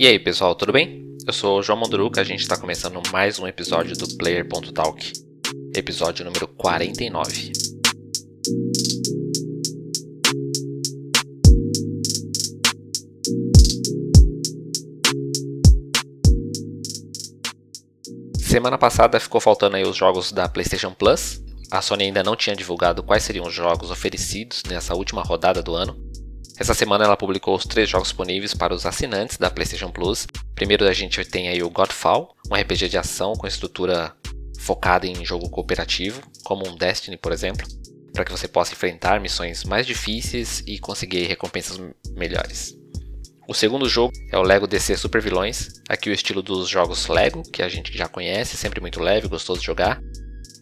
E aí pessoal, tudo bem? Eu sou o João Mondruca, a gente está começando mais um episódio do Player.talk, episódio número 49. Semana passada ficou faltando aí os jogos da PlayStation Plus. A Sony ainda não tinha divulgado quais seriam os jogos oferecidos nessa última rodada do ano. Essa semana ela publicou os três jogos disponíveis para os assinantes da PlayStation Plus. Primeiro a gente tem aí o Godfall, um RPG de ação com estrutura focada em jogo cooperativo, como um Destiny, por exemplo, para que você possa enfrentar missões mais difíceis e conseguir recompensas melhores. O segundo jogo é o Lego DC Super Vilões, aqui o estilo dos jogos Lego, que a gente já conhece, sempre muito leve, gostoso de jogar.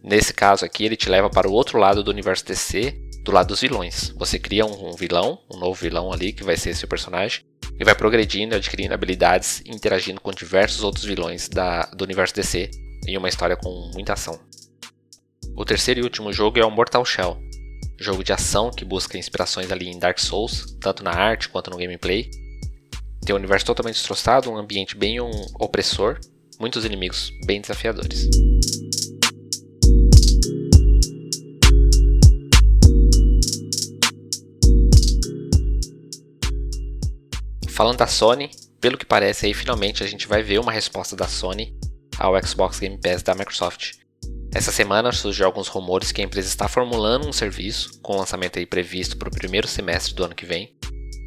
Nesse caso aqui, ele te leva para o outro lado do universo DC, do lado dos vilões. Você cria um, vilão, um novo vilão ali, que vai ser seu personagem, e vai progredindo, adquirindo habilidades e interagindo com diversos outros vilões da, do universo DC, em uma história com muita ação. O terceiro e último jogo é o Mortal Shell, jogo de ação que busca inspirações ali em Dark Souls, tanto na arte quanto no gameplay, tem um universo totalmente destroçado, um ambiente bem um opressor, muitos inimigos bem desafiadores. Falando da Sony, pelo que parece aí finalmente a gente vai ver uma resposta da Sony ao Xbox Game Pass da Microsoft. Essa semana surgiu alguns rumores que a empresa está formulando um serviço com lançamento aí previsto para o primeiro semestre do ano que vem,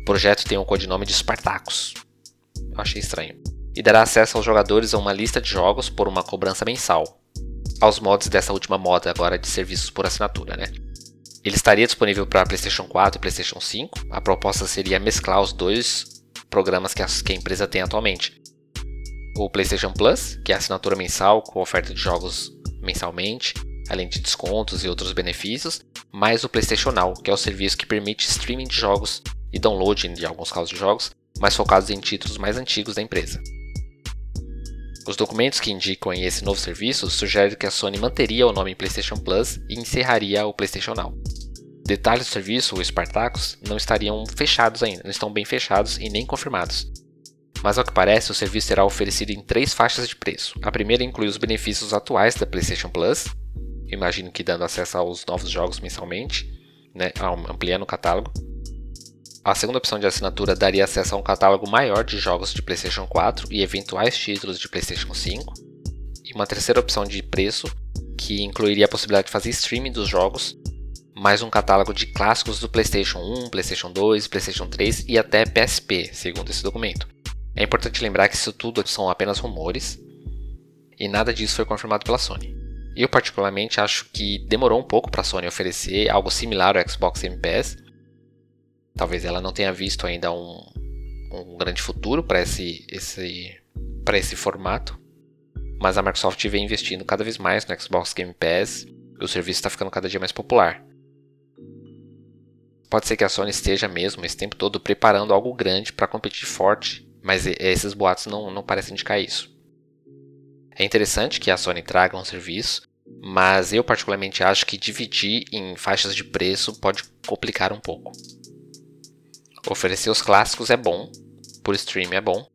o projeto tem o codinome de Spartacus. Eu achei estranho. E dará acesso aos jogadores a uma lista de jogos por uma cobrança mensal. Aos mods dessa última moda agora de serviços por assinatura, né? Ele estaria disponível para PlayStation 4 e PlayStation 5. A proposta seria mesclar os dois programas que a, que a empresa tem atualmente. O PlayStation Plus, que é a assinatura mensal com oferta de jogos mensalmente, além de descontos e outros benefícios, mais o PlayStation Now, que é o serviço que permite streaming de jogos e downloading de alguns casos de jogos, mas focados em títulos mais antigos da empresa. Os documentos que indicam esse novo serviço sugerem que a Sony manteria o nome PlayStation Plus e encerraria o PlayStation Now. Detalhes do serviço, o Spartacus, não estariam fechados ainda, não estão bem fechados e nem confirmados. Mas ao que parece, o serviço será oferecido em três faixas de preço. A primeira inclui os benefícios atuais da PlayStation Plus, imagino que dando acesso aos novos jogos mensalmente, né, ampliando o catálogo. A segunda opção de assinatura daria acesso a um catálogo maior de jogos de PlayStation 4 e eventuais títulos de PlayStation 5. E uma terceira opção de preço, que incluiria a possibilidade de fazer streaming dos jogos, mais um catálogo de clássicos do PlayStation 1, PlayStation 2, PlayStation 3 e até PSP, segundo esse documento. É importante lembrar que isso tudo são apenas rumores e nada disso foi confirmado pela Sony. Eu particularmente acho que demorou um pouco para a Sony oferecer algo similar ao Xbox Game Pass, Talvez ela não tenha visto ainda um, um grande futuro para esse, esse, esse formato. Mas a Microsoft vem investindo cada vez mais no Xbox Game Pass e o serviço está ficando cada dia mais popular. Pode ser que a Sony esteja mesmo esse tempo todo preparando algo grande para competir forte, mas esses boatos não, não parecem indicar isso. É interessante que a Sony traga um serviço, mas eu particularmente acho que dividir em faixas de preço pode complicar um pouco. Oferecer os clássicos é bom, por stream é bom,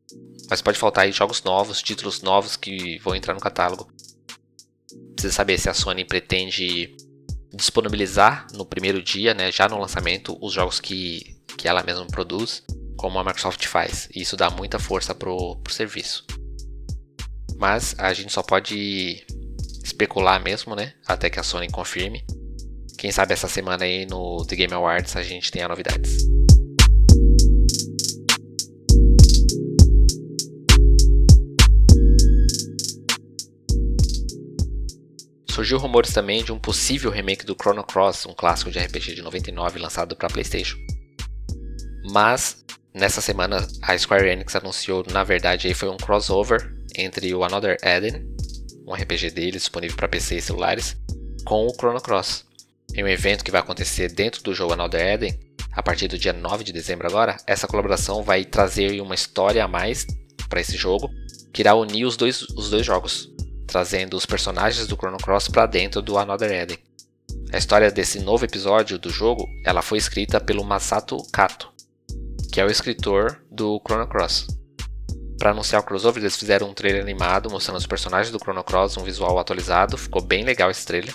mas pode faltar aí jogos novos, títulos novos que vão entrar no catálogo. Precisa saber se a Sony pretende disponibilizar no primeiro dia, né, já no lançamento, os jogos que, que ela mesma produz, como a Microsoft faz. E isso dá muita força pro, pro serviço. Mas a gente só pode especular mesmo, né? Até que a Sony confirme. Quem sabe essa semana aí no The Game Awards a gente tenha novidades. Surgiu rumores também de um possível remake do Chrono Cross, um clássico de RPG de 99 lançado para PlayStation. Mas nessa semana a Square Enix anunciou, na verdade, aí foi um crossover entre o Another Eden, um RPG dele disponível para PC e celulares, com o Chrono Cross. Em um evento que vai acontecer dentro do jogo Another Eden, a partir do dia 9 de dezembro agora, essa colaboração vai trazer uma história a mais para esse jogo, que irá unir os dois, os dois jogos trazendo os personagens do Chrono Cross para dentro do Another Eden. A história desse novo episódio do jogo ela foi escrita pelo Masato Kato, que é o escritor do Chrono Cross. Para anunciar o crossover, eles fizeram um trailer animado mostrando os personagens do Chrono Cross, um visual atualizado. Ficou bem legal esse trailer.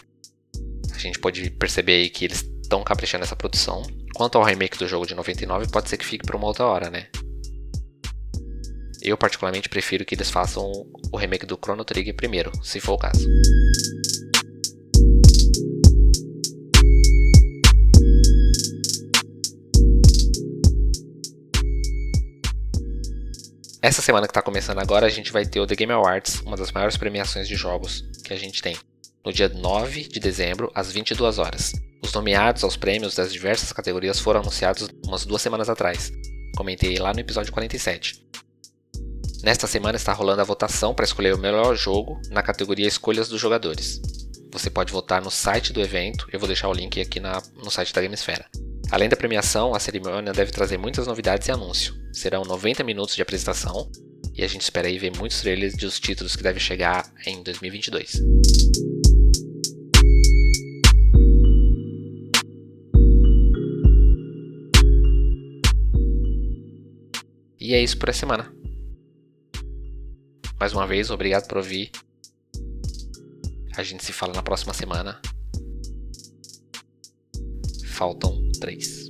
A gente pode perceber aí que eles estão caprichando nessa produção. Quanto ao remake do jogo de 99, pode ser que fique para uma outra hora, né? Eu particularmente prefiro que eles façam o remake do Chrono Trigger primeiro, se for o caso. Essa semana que está começando agora, a gente vai ter o The Game Awards, uma das maiores premiações de jogos que a gente tem, no dia 9 de dezembro, às 22 horas. Os nomeados aos prêmios das diversas categorias foram anunciados umas duas semanas atrás. Comentei lá no episódio 47. Nesta semana está rolando a votação para escolher o melhor jogo na categoria Escolhas dos Jogadores. Você pode votar no site do evento, eu vou deixar o link aqui na, no site da Gamesfera. Além da premiação, a cerimônia deve trazer muitas novidades e anúncio. Serão 90 minutos de apresentação e a gente espera aí ver muitos trailers dos títulos que devem chegar em 2022. E é isso por essa semana. Mais uma vez, obrigado por ouvir. A gente se fala na próxima semana. Faltam três.